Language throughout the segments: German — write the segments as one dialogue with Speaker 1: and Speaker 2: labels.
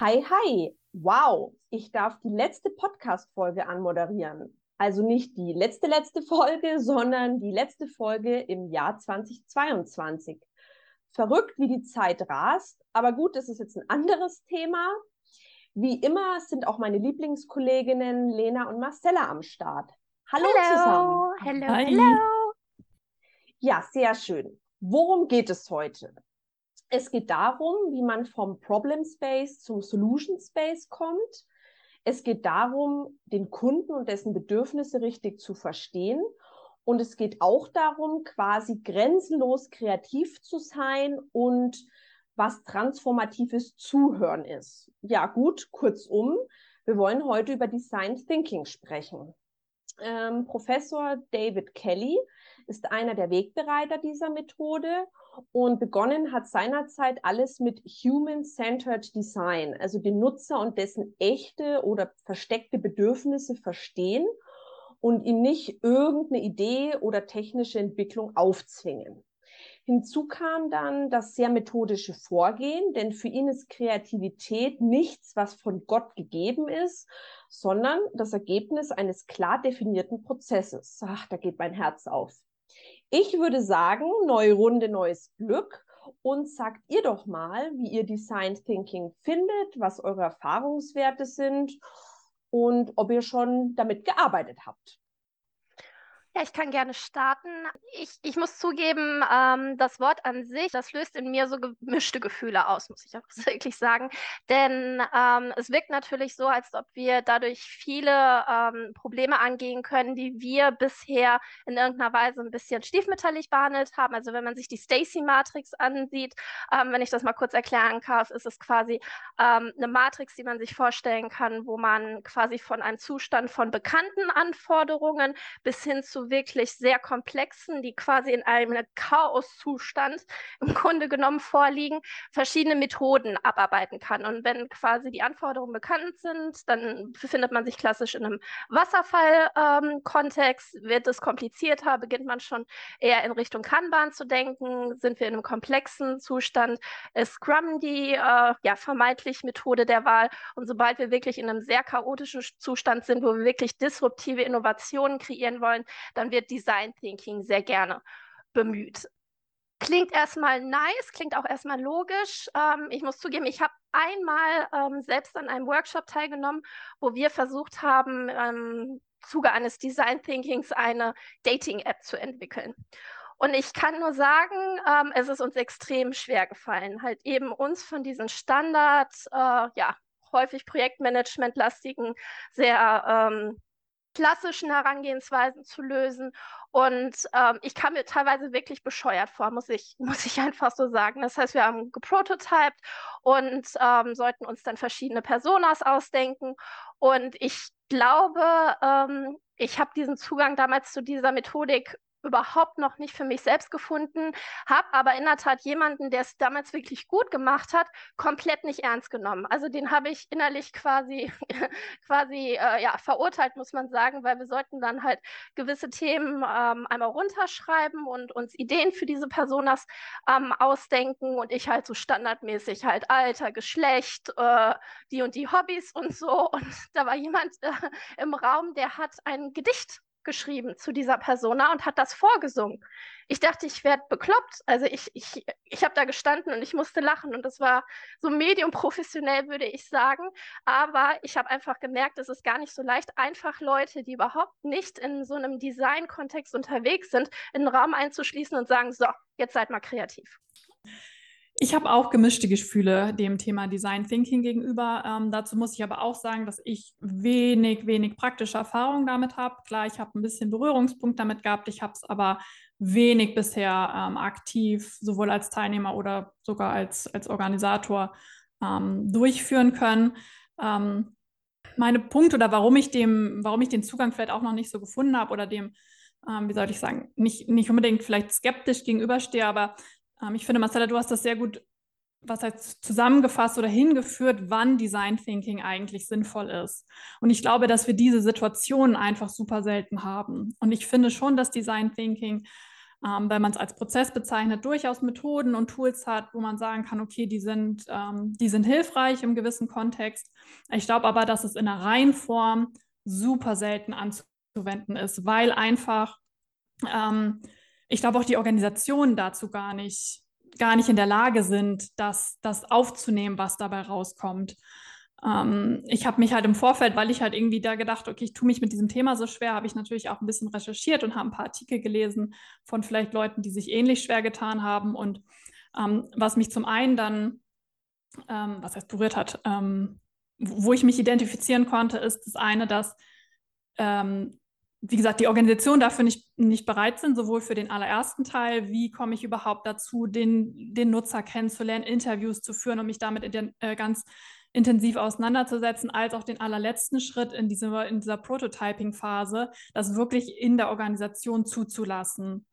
Speaker 1: hi, hi. Wow, ich darf die letzte Podcast-Folge anmoderieren. Also nicht die letzte, letzte Folge, sondern die letzte Folge im Jahr 2022. Verrückt, wie die Zeit rast. Aber gut, das ist jetzt ein anderes Thema. Wie immer sind auch meine Lieblingskolleginnen Lena und Marcella am Start. Hallo
Speaker 2: Hello,
Speaker 1: zusammen.
Speaker 2: hello,
Speaker 3: Hi.
Speaker 2: hello.
Speaker 1: Ja, sehr schön. Worum geht es heute? Es geht darum, wie man vom Problem Space zum Solution Space kommt. Es geht darum, den Kunden und dessen Bedürfnisse richtig zu verstehen. Und es geht auch darum, quasi grenzenlos kreativ zu sein und was transformatives Zuhören ist. Ja, gut, kurzum, wir wollen heute über Design Thinking sprechen. Ähm, Professor David Kelly ist einer der Wegbereiter dieser Methode und begonnen hat seinerzeit alles mit Human-Centered Design, also den Nutzer und dessen echte oder versteckte Bedürfnisse verstehen und ihm nicht irgendeine Idee oder technische Entwicklung aufzwingen. Hinzu kam dann das sehr methodische Vorgehen, denn für ihn ist Kreativität nichts, was von Gott gegeben ist, sondern das Ergebnis eines klar definierten Prozesses. Ach, da geht mein Herz auf. Ich würde sagen, neue Runde, neues Glück. Und sagt ihr doch mal, wie ihr Design Thinking findet, was eure Erfahrungswerte sind und ob ihr schon damit gearbeitet habt.
Speaker 2: Ja, ich kann gerne starten. Ich, ich muss zugeben, ähm, das Wort an sich, das löst in mir so gemischte Gefühle aus, muss ich auch wirklich sagen. Denn ähm, es wirkt natürlich so, als ob wir dadurch viele ähm, Probleme angehen können, die wir bisher in irgendeiner Weise ein bisschen stiefmütterlich behandelt haben. Also wenn man sich die Stacy-Matrix ansieht, ähm, wenn ich das mal kurz erklären kann, ist es quasi ähm, eine Matrix, die man sich vorstellen kann, wo man quasi von einem Zustand von bekannten Anforderungen bis hin zu wirklich sehr komplexen, die quasi in einem Chaoszustand im Grunde genommen vorliegen, verschiedene Methoden abarbeiten kann. Und wenn quasi die Anforderungen bekannt sind, dann befindet man sich klassisch in einem Wasserfall-Kontext. Ähm, Wird es komplizierter, beginnt man schon eher in Richtung Kanban zu denken. Sind wir in einem komplexen Zustand, ist Scrum die äh, ja, vermeintlich Methode der Wahl. Und sobald wir wirklich in einem sehr chaotischen Zustand sind, wo wir wirklich disruptive Innovationen kreieren wollen, dann wird Design Thinking sehr gerne bemüht. Klingt erstmal nice, klingt auch erstmal logisch. Ähm, ich muss zugeben, ich habe einmal ähm, selbst an einem Workshop teilgenommen, wo wir versucht haben, im Zuge eines Design Thinkings eine Dating-App zu entwickeln. Und ich kann nur sagen, ähm, es ist uns extrem schwer gefallen, halt eben uns von diesen Standards, äh, ja, häufig Projektmanagement-lastigen, sehr ähm, klassischen Herangehensweisen zu lösen. Und ähm, ich kam mir teilweise wirklich bescheuert vor, muss ich, muss ich einfach so sagen. Das heißt, wir haben geprototyped und ähm, sollten uns dann verschiedene Personas ausdenken. Und ich glaube, ähm, ich habe diesen Zugang damals zu dieser Methodik überhaupt noch nicht für mich selbst gefunden, habe aber in der Tat jemanden, der es damals wirklich gut gemacht hat, komplett nicht ernst genommen. Also den habe ich innerlich quasi, quasi äh, ja, verurteilt, muss man sagen, weil wir sollten dann halt gewisse Themen ähm, einmal runterschreiben und uns Ideen für diese Personas ähm, ausdenken und ich halt so standardmäßig halt Alter, Geschlecht, äh, die und die Hobbys und so. Und da war jemand äh, im Raum, der hat ein Gedicht geschrieben zu dieser Persona und hat das vorgesungen. Ich dachte, ich werde bekloppt. Also ich, ich, ich habe da gestanden und ich musste lachen und das war so medium professionell, würde ich sagen. Aber ich habe einfach gemerkt, es ist gar nicht so leicht, einfach Leute, die überhaupt nicht in so einem Design-Kontext unterwegs sind, in den Raum einzuschließen und sagen, so, jetzt seid mal kreativ.
Speaker 3: Ich habe auch gemischte Gefühle dem Thema Design Thinking gegenüber. Ähm, dazu muss ich aber auch sagen, dass ich wenig, wenig praktische Erfahrung damit habe. Klar, ich habe ein bisschen Berührungspunkt damit gehabt, ich habe es aber wenig bisher ähm, aktiv, sowohl als Teilnehmer oder sogar als, als Organisator ähm, durchführen können. Ähm, meine Punkte oder warum ich dem, warum ich den Zugang vielleicht auch noch nicht so gefunden habe oder dem, ähm, wie soll ich sagen, nicht, nicht unbedingt vielleicht skeptisch gegenüberstehe, aber ähm, ich finde, Marcella, du hast das sehr gut was heißt zusammengefasst oder hingeführt, wann Design Thinking eigentlich sinnvoll ist. Und ich glaube, dass wir diese Situationen einfach super selten haben. Und ich finde schon, dass Design Thinking ähm, wenn man es als Prozess bezeichnet, durchaus Methoden und Tools hat, wo man sagen kann, okay, die sind, ähm, die sind hilfreich im gewissen Kontext. Ich glaube aber, dass es in der Reihenform super selten anzuwenden ist, weil einfach, ähm, ich glaube auch die Organisationen dazu gar nicht, gar nicht in der Lage sind, das, das aufzunehmen, was dabei rauskommt. Ähm, ich habe mich halt im Vorfeld, weil ich halt irgendwie da gedacht, okay, ich tue mich mit diesem Thema so schwer, habe ich natürlich auch ein bisschen recherchiert und habe ein paar Artikel gelesen von vielleicht Leuten, die sich ähnlich schwer getan haben. Und ähm, was mich zum einen dann, ähm, was heißt berührt hat, ähm, wo ich mich identifizieren konnte, ist das eine, dass ähm, wie gesagt, die Organisationen dafür nicht, nicht bereit sind, sowohl für den allerersten Teil, wie komme ich überhaupt dazu, den, den Nutzer kennenzulernen, Interviews zu führen und mich damit in den, äh, ganz intensiv auseinanderzusetzen, als auch den allerletzten Schritt in, diese, in dieser Prototyping-Phase, das wirklich in der Organisation zuzulassen.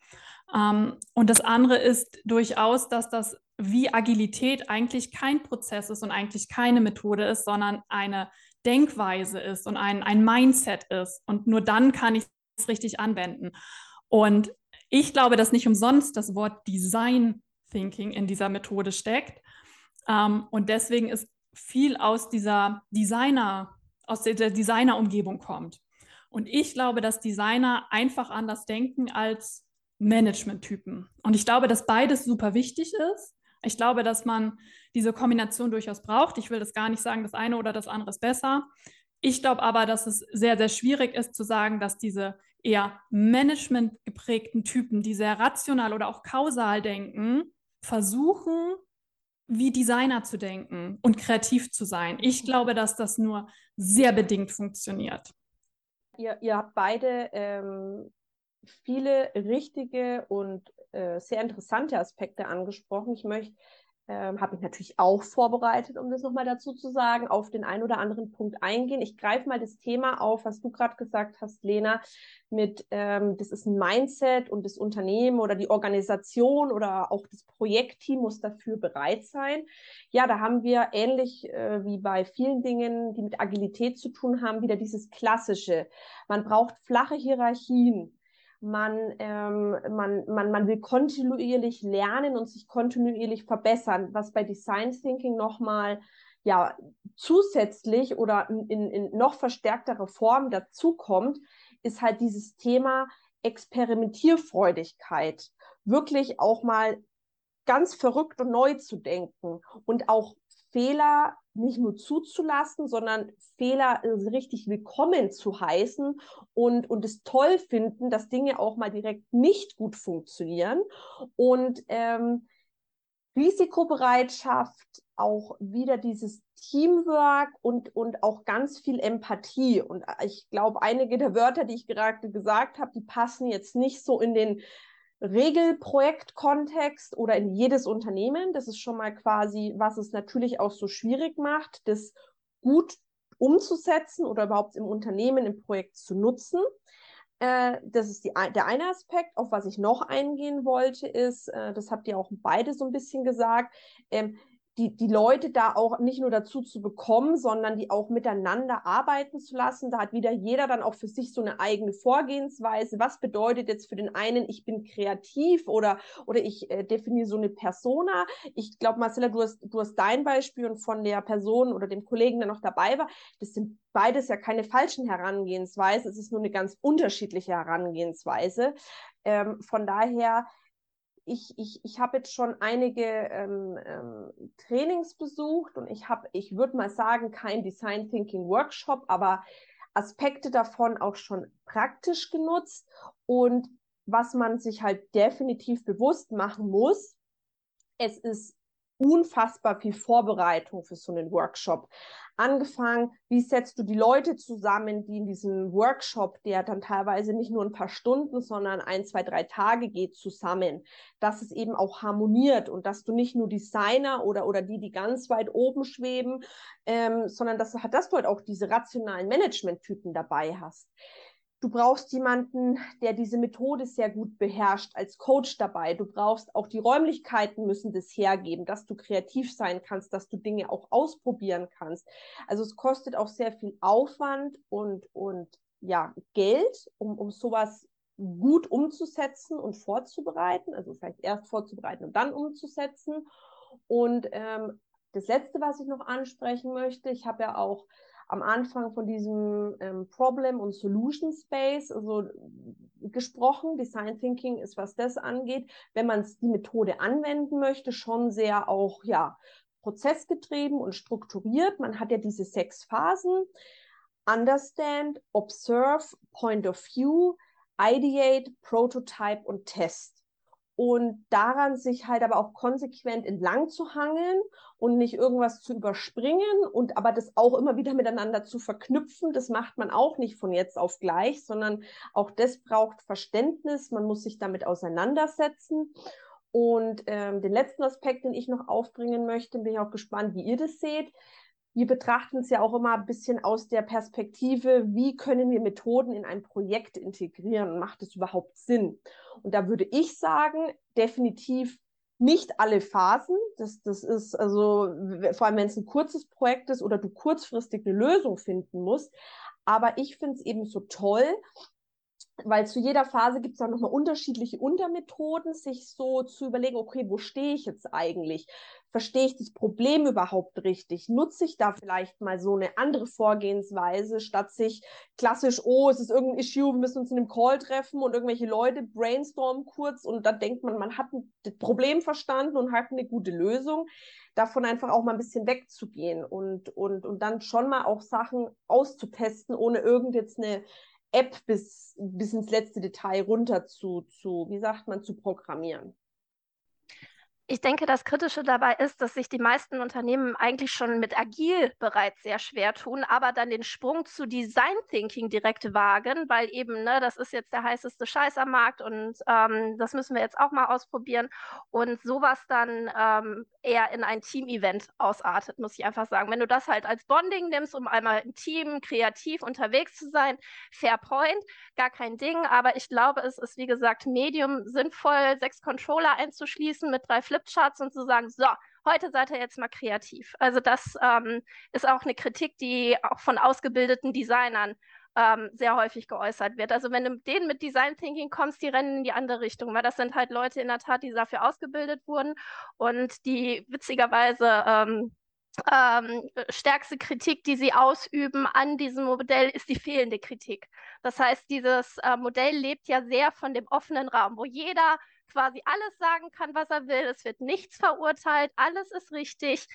Speaker 3: Ähm, und das andere ist durchaus, dass das wie Agilität eigentlich kein Prozess ist und eigentlich keine Methode ist, sondern eine Denkweise ist und ein, ein Mindset ist. Und nur dann kann ich es richtig anwenden. Und ich glaube, dass nicht umsonst das Wort Design Thinking in dieser Methode steckt. Ähm, und deswegen ist viel aus dieser Designer, aus der Designer-Umgebung kommt. Und ich glaube, dass Designer einfach anders denken als Management-Typen. Und ich glaube, dass beides super wichtig ist. Ich glaube, dass man diese Kombination durchaus braucht. Ich will das gar nicht sagen, das eine oder das andere ist besser. Ich glaube aber, dass es sehr, sehr schwierig ist zu sagen, dass diese eher Management geprägten Typen, die sehr rational oder auch kausal denken, versuchen, wie Designer zu denken und kreativ zu sein. Ich glaube, dass das nur sehr bedingt funktioniert.
Speaker 1: Ihr, ihr habt beide ähm, viele richtige und äh, sehr interessante Aspekte angesprochen. Ich möchte ähm, habe ich natürlich auch vorbereitet, um das nochmal dazu zu sagen, auf den einen oder anderen Punkt eingehen. Ich greife mal das Thema auf, was du gerade gesagt hast, Lena, mit ähm, das ist ein Mindset und das Unternehmen oder die Organisation oder auch das Projektteam muss dafür bereit sein. Ja, da haben wir ähnlich äh, wie bei vielen Dingen, die mit Agilität zu tun haben, wieder dieses Klassische. Man braucht flache Hierarchien man, ähm, man, man, man will kontinuierlich lernen und sich kontinuierlich verbessern, was bei Design Thinking nochmal ja, zusätzlich oder in, in noch verstärktere Form dazukommt, ist halt dieses Thema Experimentierfreudigkeit. Wirklich auch mal ganz verrückt und neu zu denken und auch Fehler nicht nur zuzulassen, sondern Fehler äh, richtig willkommen zu heißen und, und es toll finden, dass Dinge auch mal direkt nicht gut funktionieren. Und ähm, Risikobereitschaft, auch wieder dieses Teamwork und, und auch ganz viel Empathie. Und ich glaube, einige der Wörter, die ich gerade gesagt habe, die passen jetzt nicht so in den Regelprojektkontext oder in jedes Unternehmen. Das ist schon mal quasi, was es natürlich auch so schwierig macht, das gut umzusetzen oder überhaupt im Unternehmen, im Projekt zu nutzen. Äh, das ist die, der eine Aspekt. Auf was ich noch eingehen wollte, ist, äh, das habt ihr auch beide so ein bisschen gesagt, ähm, die, die Leute da auch nicht nur dazu zu bekommen, sondern die auch miteinander arbeiten zu lassen. Da hat wieder jeder dann auch für sich so eine eigene Vorgehensweise. Was bedeutet jetzt für den einen, ich bin kreativ oder, oder ich äh, definiere so eine Persona? Ich glaube, Marcella, du hast, du hast dein Beispiel und von der Person oder dem Kollegen, der noch dabei war, das sind beides ja keine falschen Herangehensweisen. Es ist nur eine ganz unterschiedliche Herangehensweise. Ähm, von daher, ich, ich, ich habe jetzt schon einige ähm, ähm, Trainings besucht und ich habe, ich würde mal sagen, kein Design Thinking Workshop, aber Aspekte davon auch schon praktisch genutzt. Und was man sich halt definitiv bewusst machen muss, es ist unfassbar viel Vorbereitung für so einen Workshop angefangen, wie setzt du die Leute zusammen, die in diesem Workshop, der dann teilweise nicht nur ein paar Stunden, sondern ein, zwei, drei Tage geht, zusammen, dass es eben auch harmoniert und dass du nicht nur Designer oder, oder die, die ganz weit oben schweben, ähm, sondern dass, dass du halt auch diese rationalen Management-Typen dabei hast. Du brauchst jemanden, der diese Methode sehr gut beherrscht, als Coach dabei. Du brauchst auch die Räumlichkeiten müssen das hergeben, dass du kreativ sein kannst, dass du Dinge auch ausprobieren kannst. Also es kostet auch sehr viel Aufwand und, und ja, Geld, um, um sowas gut umzusetzen und vorzubereiten, also vielleicht erst vorzubereiten und dann umzusetzen. Und ähm, das Letzte, was ich noch ansprechen möchte, ich habe ja auch am Anfang von diesem ähm, Problem- und Solution Space also, gesprochen. Design Thinking ist, was das angeht, wenn man die Methode anwenden möchte, schon sehr auch ja, prozessgetrieben und strukturiert. Man hat ja diese sechs Phasen. Understand, Observe, Point of View, Ideate, Prototype und Test und daran sich halt aber auch konsequent entlang zu hangeln und nicht irgendwas zu überspringen und aber das auch immer wieder miteinander zu verknüpfen, das macht man auch nicht von jetzt auf gleich, sondern auch das braucht Verständnis, man muss sich damit auseinandersetzen. Und ähm, den letzten Aspekt, den ich noch aufbringen möchte, bin ich auch gespannt, wie ihr das seht, wir betrachten es ja auch immer ein bisschen aus der Perspektive, wie können wir Methoden in ein Projekt integrieren? Macht es überhaupt Sinn? Und da würde ich sagen, definitiv nicht alle Phasen. Das, das ist also, vor allem wenn es ein kurzes Projekt ist oder du kurzfristig eine Lösung finden musst. Aber ich finde es eben so toll, weil zu jeder Phase gibt es dann nochmal unterschiedliche Untermethoden, sich so zu überlegen, okay, wo stehe ich jetzt eigentlich? Verstehe ich das Problem überhaupt richtig? Nutze ich da vielleicht mal so eine andere Vorgehensweise, statt sich klassisch, oh, es ist irgendein Issue, wir müssen uns in einem Call treffen und irgendwelche Leute brainstormen kurz und dann denkt man, man hat das Problem verstanden und hat eine gute Lösung davon einfach auch mal ein bisschen wegzugehen und, und, und dann schon mal auch Sachen auszutesten, ohne irgend jetzt eine App bis, bis ins letzte Detail runter zu, zu, wie sagt man, zu programmieren.
Speaker 2: Ich denke, das Kritische dabei ist, dass sich die meisten Unternehmen eigentlich schon mit Agil bereits sehr schwer tun, aber dann den Sprung zu Design Thinking direkt wagen, weil eben, ne, das ist jetzt der heißeste Scheiß am Markt und ähm, das müssen wir jetzt auch mal ausprobieren und sowas dann ähm, eher in ein Team-Event ausartet, muss ich einfach sagen. Wenn du das halt als Bonding nimmst, um einmal im Team kreativ unterwegs zu sein, fair point, gar kein Ding, aber ich glaube, es ist, wie gesagt, Medium sinnvoll, sechs Controller einzuschließen mit drei Flip Flipcharts und zu sagen, so, heute seid ihr jetzt mal kreativ. Also das ähm, ist auch eine Kritik, die auch von ausgebildeten Designern ähm, sehr häufig geäußert wird. Also wenn du denen mit Design Thinking kommst, die rennen in die andere Richtung, weil das sind halt Leute in der Tat, die dafür ausgebildet wurden und die witzigerweise ähm, ähm, stärkste Kritik, die sie ausüben an diesem Modell, ist die fehlende Kritik. Das heißt, dieses äh, Modell lebt ja sehr von dem offenen Raum, wo jeder quasi alles sagen kann, was er will. Es wird nichts verurteilt, alles ist richtig.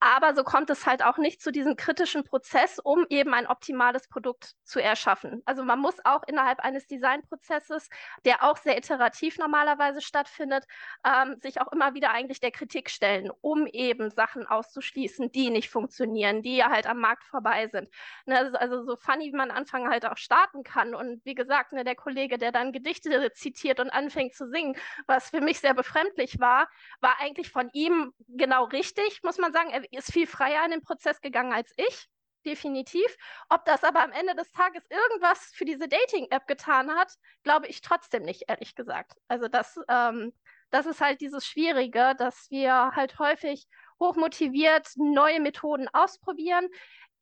Speaker 2: Aber so kommt es halt auch nicht zu diesem kritischen Prozess, um eben ein optimales Produkt zu erschaffen. Also man muss auch innerhalb eines Designprozesses, der auch sehr iterativ normalerweise stattfindet, ähm, sich auch immer wieder eigentlich der Kritik stellen, um eben Sachen auszuschließen, die nicht funktionieren, die ja halt am Markt vorbei sind. Ne, also, also so funny, wie man Anfang halt auch starten kann. Und wie gesagt, ne, der Kollege, der dann Gedichte zitiert und anfängt zu singen, was für mich sehr befremdlich war, war eigentlich von ihm genau richtig, muss man sagen. Er ist viel freier in den Prozess gegangen als ich, definitiv. Ob das aber am Ende des Tages irgendwas für diese Dating-App getan hat, glaube ich trotzdem nicht, ehrlich gesagt. Also das, ähm, das ist halt dieses Schwierige, dass wir halt häufig hochmotiviert neue Methoden ausprobieren,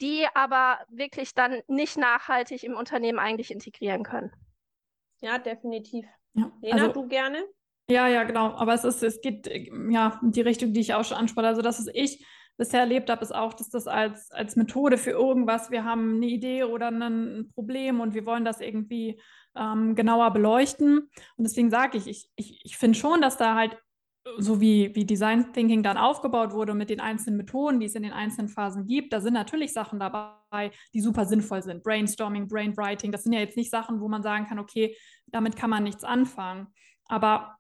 Speaker 2: die aber wirklich dann nicht nachhaltig im Unternehmen eigentlich integrieren können.
Speaker 1: Ja, definitiv. Ja, Lena, also, du gerne?
Speaker 3: Ja, ja, genau. Aber es ist, es geht ja in die Richtung, die ich auch schon anspreche. Also, das ist ich bisher erlebt habe, ist auch, dass das als, als Methode für irgendwas, wir haben eine Idee oder ein Problem und wir wollen das irgendwie ähm, genauer beleuchten. Und deswegen sage ich, ich, ich, ich finde schon, dass da halt so wie, wie Design Thinking dann aufgebaut wurde mit den einzelnen Methoden, die es in den einzelnen Phasen gibt, da sind natürlich Sachen dabei, die super sinnvoll sind. Brainstorming, Brainwriting, das sind ja jetzt nicht Sachen, wo man sagen kann, okay, damit kann man nichts anfangen. Aber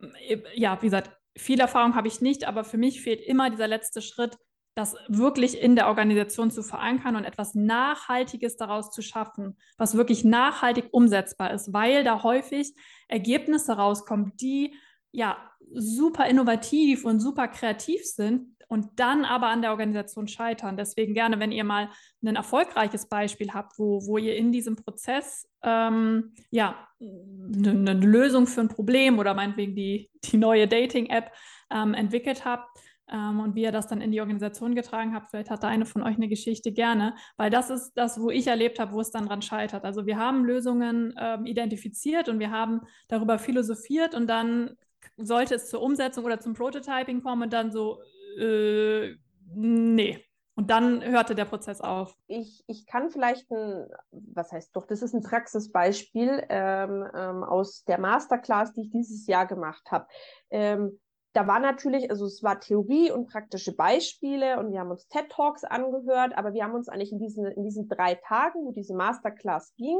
Speaker 3: äh, ja, wie gesagt, viel Erfahrung habe ich nicht, aber für mich fehlt immer dieser letzte Schritt, das wirklich in der Organisation zu verankern und etwas Nachhaltiges daraus zu schaffen, was wirklich nachhaltig umsetzbar ist, weil da häufig Ergebnisse rauskommen, die ja super innovativ und super kreativ sind und dann aber an der Organisation scheitern. Deswegen gerne, wenn ihr mal ein erfolgreiches Beispiel habt, wo, wo ihr in diesem Prozess ähm, ja eine, eine, Lösung für ein Problem oder meinetwegen die, die neue Dating-App ähm, entwickelt habt, ähm, und wie ihr das dann in die Organisation getragen habt. Vielleicht hat da eine von euch eine Geschichte gerne, weil das ist das, wo ich erlebt habe, wo es dann dran scheitert. Also wir haben Lösungen ähm, identifiziert und wir haben darüber philosophiert und dann sollte es zur Umsetzung oder zum Prototyping kommen und dann so, äh, nee. Und dann hörte der Prozess auf.
Speaker 1: Ich, ich kann vielleicht ein, was heißt doch, das ist ein Praxisbeispiel ähm, ähm, aus der Masterclass, die ich dieses Jahr gemacht habe. Ähm, da war natürlich, also es war Theorie und praktische Beispiele und wir haben uns TED Talks angehört, aber wir haben uns eigentlich in diesen, in diesen drei Tagen, wo diese Masterclass ging,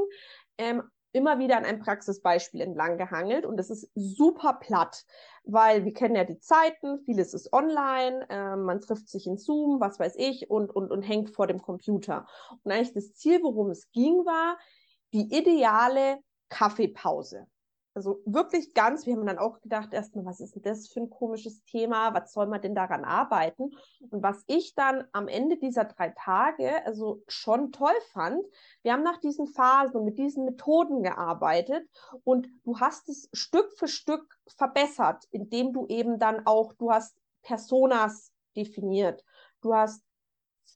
Speaker 1: ähm, immer wieder an einem Praxisbeispiel entlang gehangelt und das ist super platt, weil wir kennen ja die Zeiten, vieles ist online, äh, man trifft sich in Zoom, was weiß ich und, und, und hängt vor dem Computer. Und eigentlich das Ziel, worum es ging, war die ideale Kaffeepause. Also wirklich ganz, wir haben dann auch gedacht, erstmal, was ist denn das für ein komisches Thema? Was soll man denn daran arbeiten? Und was ich dann am Ende dieser drei Tage also schon toll fand, wir haben nach diesen Phasen und mit diesen Methoden gearbeitet und du hast es Stück für Stück verbessert, indem du eben dann auch, du hast Personas definiert, du hast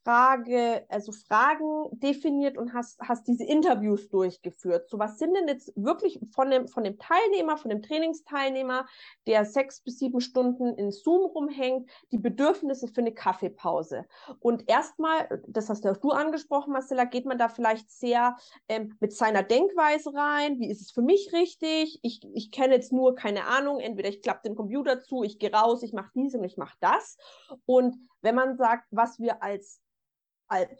Speaker 1: Frage, also Fragen definiert und hast, hast diese Interviews durchgeführt. So was sind denn jetzt wirklich von dem, von dem Teilnehmer, von dem Trainingsteilnehmer, der sechs bis sieben Stunden in Zoom rumhängt, die Bedürfnisse für eine Kaffeepause? Und erstmal, das hast ja auch du angesprochen, Marcella, geht man da vielleicht sehr ähm, mit seiner Denkweise rein. Wie ist es für mich richtig? Ich, ich kenne jetzt nur, keine Ahnung, entweder ich klappe den Computer zu, ich gehe raus, ich mache dies und ich mache das. Und wenn man sagt, was wir als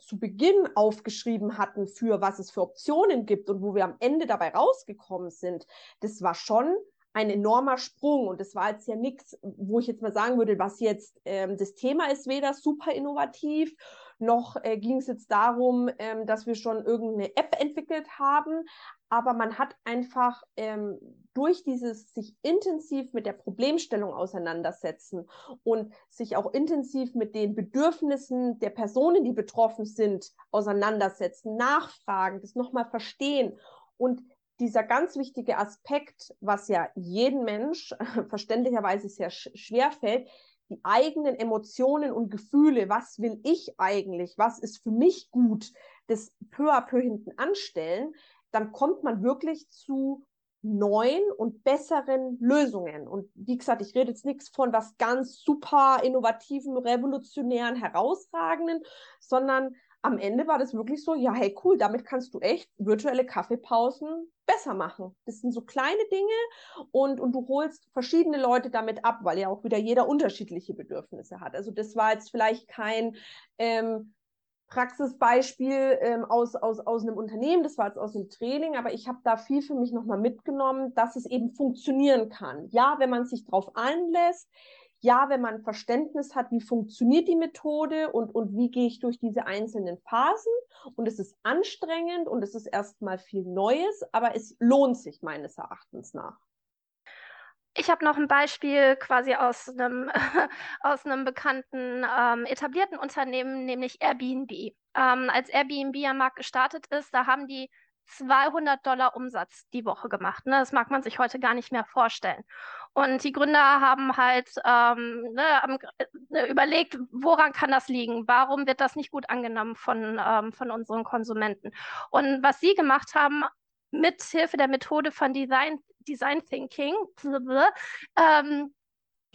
Speaker 1: zu Beginn aufgeschrieben hatten, für was es für Optionen gibt und wo wir am Ende dabei rausgekommen sind, das war schon ein enormer Sprung. Und das war jetzt ja nichts, wo ich jetzt mal sagen würde, was jetzt ähm, das Thema ist, weder super innovativ noch äh, ging es jetzt darum, ähm, dass wir schon irgendeine App entwickelt haben, aber man hat einfach ähm, durch dieses sich intensiv mit der Problemstellung auseinandersetzen und sich auch intensiv mit den Bedürfnissen der Personen, die betroffen sind, auseinandersetzen, nachfragen, das nochmal verstehen. Und dieser ganz wichtige Aspekt, was ja jeden Mensch verständlicherweise sehr schwer fällt, die eigenen Emotionen und Gefühle, was will ich eigentlich, was ist für mich gut, das peu à peu hinten anstellen, dann kommt man wirklich zu neuen und besseren Lösungen. Und wie gesagt, ich rede jetzt nichts von was ganz super innovativen, revolutionären, herausragenden, sondern am Ende war das wirklich so, ja, hey, cool, damit kannst du echt virtuelle Kaffeepausen besser machen. Das sind so kleine Dinge und, und du holst verschiedene Leute damit ab, weil ja auch wieder jeder unterschiedliche Bedürfnisse hat. Also das war jetzt vielleicht kein ähm, Praxisbeispiel ähm, aus, aus, aus einem Unternehmen, das war jetzt aus dem Training, aber ich habe da viel für mich nochmal mitgenommen, dass es eben funktionieren kann. Ja, wenn man sich darauf einlässt, ja, wenn man Verständnis hat, wie funktioniert die Methode und, und wie gehe ich durch diese einzelnen Phasen. Und es ist anstrengend und es ist erstmal viel Neues, aber es lohnt sich meines Erachtens nach.
Speaker 2: Ich habe noch ein Beispiel quasi aus einem, aus einem bekannten ähm, etablierten Unternehmen, nämlich Airbnb. Ähm, als Airbnb am Markt gestartet ist, da haben die 200 Dollar Umsatz die Woche gemacht. Ne? Das mag man sich heute gar nicht mehr vorstellen. Und die Gründer haben halt ähm, ne, haben, äh, überlegt, woran kann das liegen? Warum wird das nicht gut angenommen von, ähm, von unseren Konsumenten? Und was sie gemacht haben, mit Hilfe der Methode von Design, Design Thinking, ähm,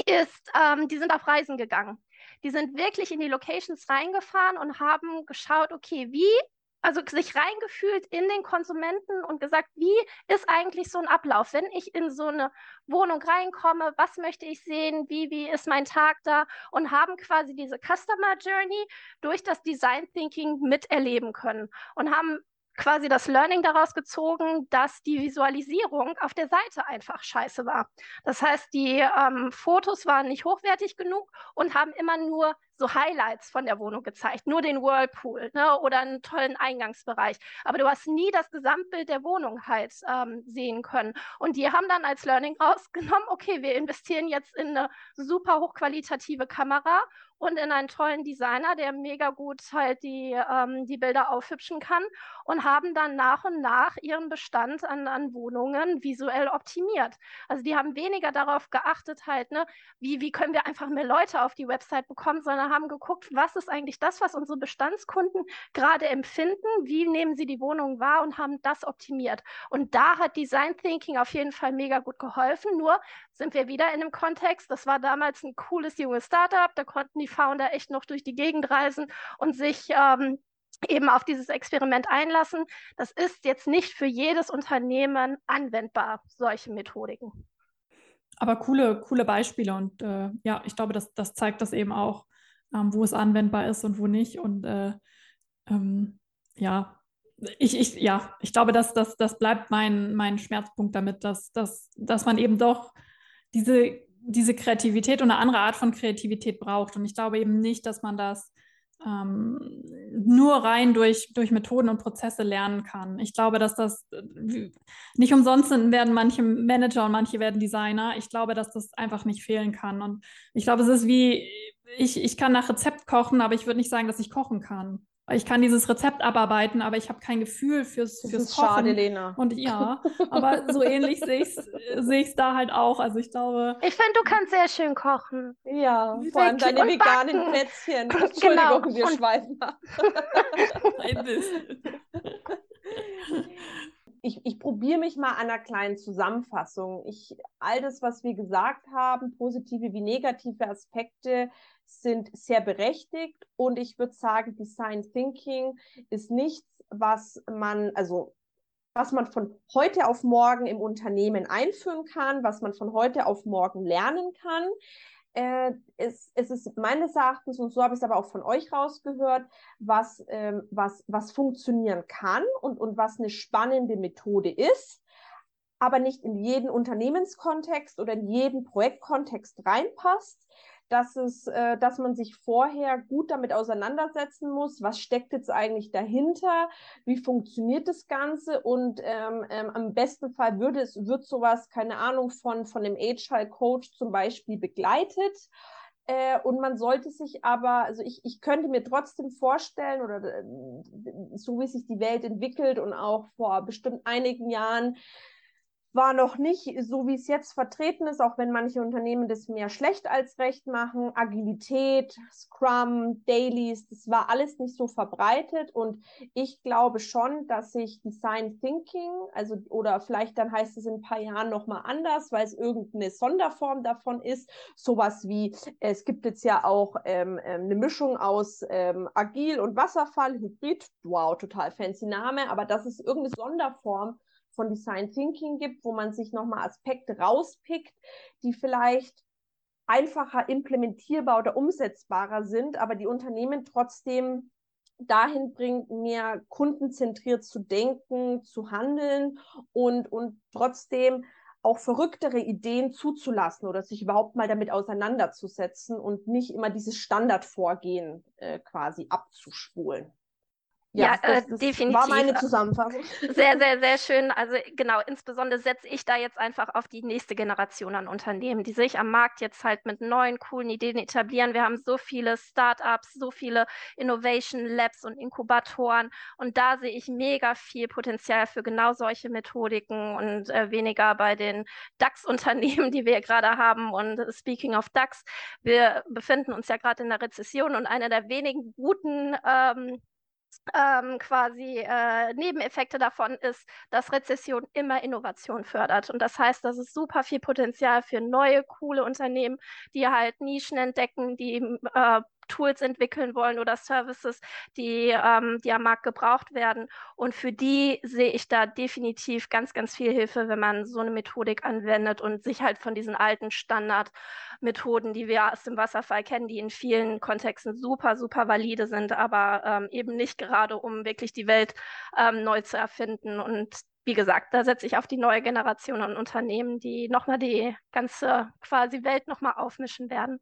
Speaker 2: ist, ähm, die sind auf Reisen gegangen. Die sind wirklich in die Locations reingefahren und haben geschaut, okay, wie also sich reingefühlt in den Konsumenten und gesagt, wie ist eigentlich so ein Ablauf, wenn ich in so eine Wohnung reinkomme, was möchte ich sehen, wie, wie ist mein Tag da? Und haben quasi diese Customer Journey durch das Design Thinking miterleben können und haben quasi das Learning daraus gezogen, dass die Visualisierung auf der Seite einfach scheiße war. Das heißt, die ähm, Fotos waren nicht hochwertig genug und haben immer nur so Highlights von der Wohnung gezeigt, nur den Whirlpool ne, oder einen tollen Eingangsbereich. Aber du hast nie das Gesamtbild der Wohnung halt ähm, sehen können. Und die haben dann als Learning rausgenommen, okay, wir investieren jetzt in eine super hochqualitative Kamera und in einen tollen Designer, der mega gut halt die, ähm, die Bilder aufhübschen kann und haben dann nach und nach ihren Bestand an, an Wohnungen visuell optimiert. Also die haben weniger darauf geachtet halt, ne, wie, wie können wir einfach mehr Leute auf die Website bekommen, sondern haben geguckt, was ist eigentlich das, was unsere Bestandskunden gerade empfinden, wie nehmen sie die Wohnung wahr und haben das optimiert. Und da hat Design Thinking auf jeden Fall mega gut geholfen. Nur sind wir wieder in einem Kontext, das war damals ein cooles junges Startup, da konnten die Founder echt noch durch die Gegend reisen und sich ähm, eben auf dieses Experiment einlassen. Das ist jetzt nicht für jedes Unternehmen anwendbar, solche Methodiken.
Speaker 3: Aber coole, coole Beispiele und äh, ja, ich glaube, das, das zeigt das eben auch, ähm, wo es anwendbar ist und wo nicht. Und äh, ähm, ja, ich, ich, ja, ich glaube, dass das, das bleibt mein, mein Schmerzpunkt damit, dass, dass, dass man eben doch diese, diese Kreativität und eine andere Art von Kreativität braucht. Und ich glaube eben nicht, dass man das ähm, nur rein durch, durch Methoden und Prozesse lernen kann. Ich glaube, dass das nicht umsonst werden manche Manager und manche werden Designer. Ich glaube, dass das einfach nicht fehlen kann. Und ich glaube, es ist wie, ich, ich kann nach Rezept kochen, aber ich würde nicht sagen, dass ich kochen kann ich kann dieses Rezept abarbeiten, aber ich habe kein Gefühl fürs, das fürs
Speaker 1: ist Kochen. Schade, Lena.
Speaker 3: Und ja, aber so ähnlich sehe ich es seh da halt auch. Also ich glaube.
Speaker 2: Ich finde, du kannst sehr schön kochen.
Speaker 1: Ja, vor allem deine veganen Plätzchen. Entschuldigung, genau. wir und schweifen ab. Ein bisschen. Ich, ich probiere mich mal an einer kleinen Zusammenfassung. Ich, all das, was wir gesagt haben, positive wie negative Aspekte, sind sehr berechtigt und ich würde sagen, Design Thinking ist nichts, was man, also was man von heute auf morgen im Unternehmen einführen kann, was man von heute auf morgen lernen kann. Äh, es, es ist meines Erachtens, und so habe ich es aber auch von euch rausgehört, was, ähm, was, was funktionieren kann und, und was eine spannende Methode ist, aber nicht in jeden Unternehmenskontext oder in jeden Projektkontext reinpasst dass es, äh, dass man sich vorher gut damit auseinandersetzen muss, was steckt jetzt eigentlich dahinter, wie funktioniert das Ganze und ähm, ähm, am besten Fall würde es, wird sowas, keine Ahnung, von, von dem Agile Coach zum Beispiel begleitet. Äh, und man sollte sich aber, also ich, ich könnte mir trotzdem vorstellen, oder äh, so wie sich die Welt entwickelt und auch vor bestimmt einigen Jahren, war noch nicht so, wie es jetzt vertreten ist, auch wenn manche Unternehmen das mehr schlecht als recht machen. Agilität, Scrum, Dailies, das war alles nicht so verbreitet. Und ich glaube schon, dass sich Design Thinking, also oder vielleicht dann heißt es in ein paar Jahren nochmal anders, weil es irgendeine Sonderform davon ist. Sowas wie, es gibt jetzt ja auch ähm, ähm, eine Mischung aus ähm, Agil und Wasserfall, Hybrid. Wow, total fancy Name, aber das ist irgendeine Sonderform von Design Thinking gibt, wo man sich nochmal Aspekte rauspickt, die vielleicht einfacher implementierbar oder umsetzbarer sind, aber die Unternehmen trotzdem dahin bringt, mehr kundenzentriert zu denken, zu handeln und, und trotzdem auch verrücktere Ideen zuzulassen oder sich überhaupt mal damit auseinanderzusetzen und nicht immer dieses Standardvorgehen äh, quasi abzuspulen.
Speaker 2: Ja, ja das, das äh, definitiv.
Speaker 1: War meine Zusammenfassung.
Speaker 2: Sehr, sehr, sehr schön. Also genau, insbesondere setze ich da jetzt einfach auf die nächste Generation an Unternehmen, die sich am Markt jetzt halt mit neuen, coolen Ideen etablieren. Wir haben so viele Startups, so viele Innovation Labs und Inkubatoren und da sehe ich mega viel Potenzial für genau solche Methodiken und äh, weniger bei den DAX-Unternehmen, die wir gerade haben. Und speaking of DAX, wir befinden uns ja gerade in der Rezession und einer der wenigen guten ähm, ähm, quasi äh, Nebeneffekte davon ist, dass Rezession immer Innovation fördert. Und das heißt, dass es super viel Potenzial für neue, coole Unternehmen, die halt Nischen entdecken, die äh, Tools entwickeln wollen oder Services, die, ähm, die am Markt gebraucht werden. Und für die sehe ich da definitiv ganz, ganz viel Hilfe, wenn man so eine Methodik anwendet und sich halt von diesen alten Standardmethoden, die wir aus dem Wasserfall kennen, die in vielen Kontexten super, super valide sind, aber ähm, eben nicht gerade, um wirklich die Welt ähm, neu zu erfinden. Und wie gesagt, da setze ich auf die neue Generation an Unternehmen, die nochmal die ganze quasi Welt nochmal aufmischen werden.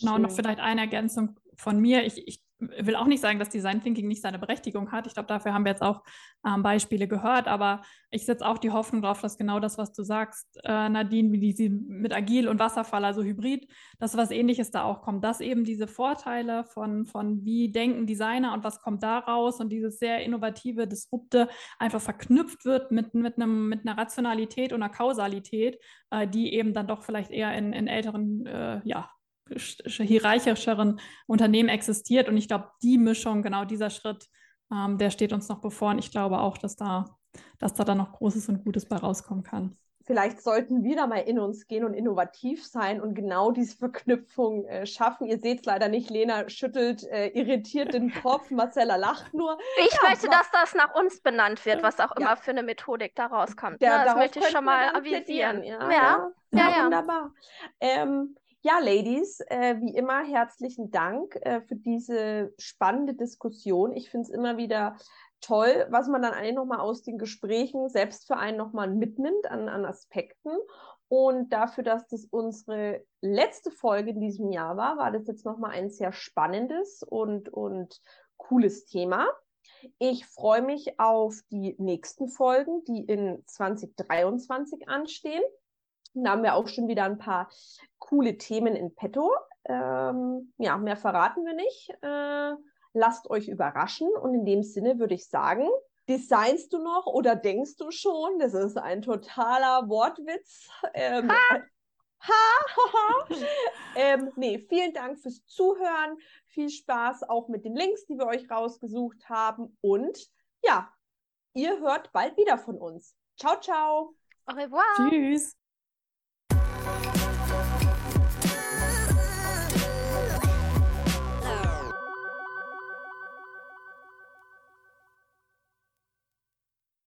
Speaker 3: Genau, noch vielleicht eine Ergänzung von mir. Ich, ich will auch nicht sagen, dass Design Thinking nicht seine Berechtigung hat. Ich glaube, dafür haben wir jetzt auch ähm, Beispiele gehört, aber ich setze auch die Hoffnung darauf, dass genau das, was du sagst, äh, Nadine, wie die mit Agil und Wasserfall, also Hybrid, dass was ähnliches da auch kommt, dass eben diese Vorteile von, von wie denken Designer und was kommt da raus und dieses sehr innovative, disrupte einfach verknüpft wird mit, mit, einem, mit einer Rationalität und einer Kausalität, äh, die eben dann doch vielleicht eher in, in älteren äh, ja, hierarchischeren Unternehmen existiert. Und ich glaube, die Mischung, genau dieser Schritt, ähm, der steht uns noch bevor. Und ich glaube auch, dass da, dass da dann noch Großes und Gutes bei rauskommen kann.
Speaker 1: Vielleicht sollten wir da mal in uns gehen und innovativ sein und genau diese Verknüpfung äh, schaffen. Ihr seht es leider nicht, Lena schüttelt äh, irritiert den Kopf, Marcella lacht nur.
Speaker 2: Ich ja, möchte, dass das nach uns benannt wird, was auch ja. immer für eine Methodik da rauskommt. Der, das möchte ich schon mal avisieren.
Speaker 1: Ja, ja, ja, wunderbar. Ähm, ja, Ladies, äh, wie immer herzlichen Dank äh, für diese spannende Diskussion. Ich finde es immer wieder toll, was man dann eigentlich nochmal aus den Gesprächen selbst für einen nochmal mitnimmt an, an Aspekten. Und dafür, dass das unsere letzte Folge in diesem Jahr war, war das jetzt nochmal ein sehr spannendes und, und cooles Thema. Ich freue mich auf die nächsten Folgen, die in 2023 anstehen. Da haben wir auch schon wieder ein paar coole Themen in petto. Ähm, ja, mehr verraten wir nicht. Äh, lasst euch überraschen. Und in dem Sinne würde ich sagen, designst du noch oder denkst du schon? Das ist ein totaler Wortwitz. Ähm, ha! Ha, ha, ähm, nee, vielen Dank fürs Zuhören. Viel Spaß auch mit den Links, die wir euch rausgesucht haben. Und ja, ihr hört bald wieder von uns. Ciao, ciao.
Speaker 2: Au revoir.
Speaker 3: Tschüss.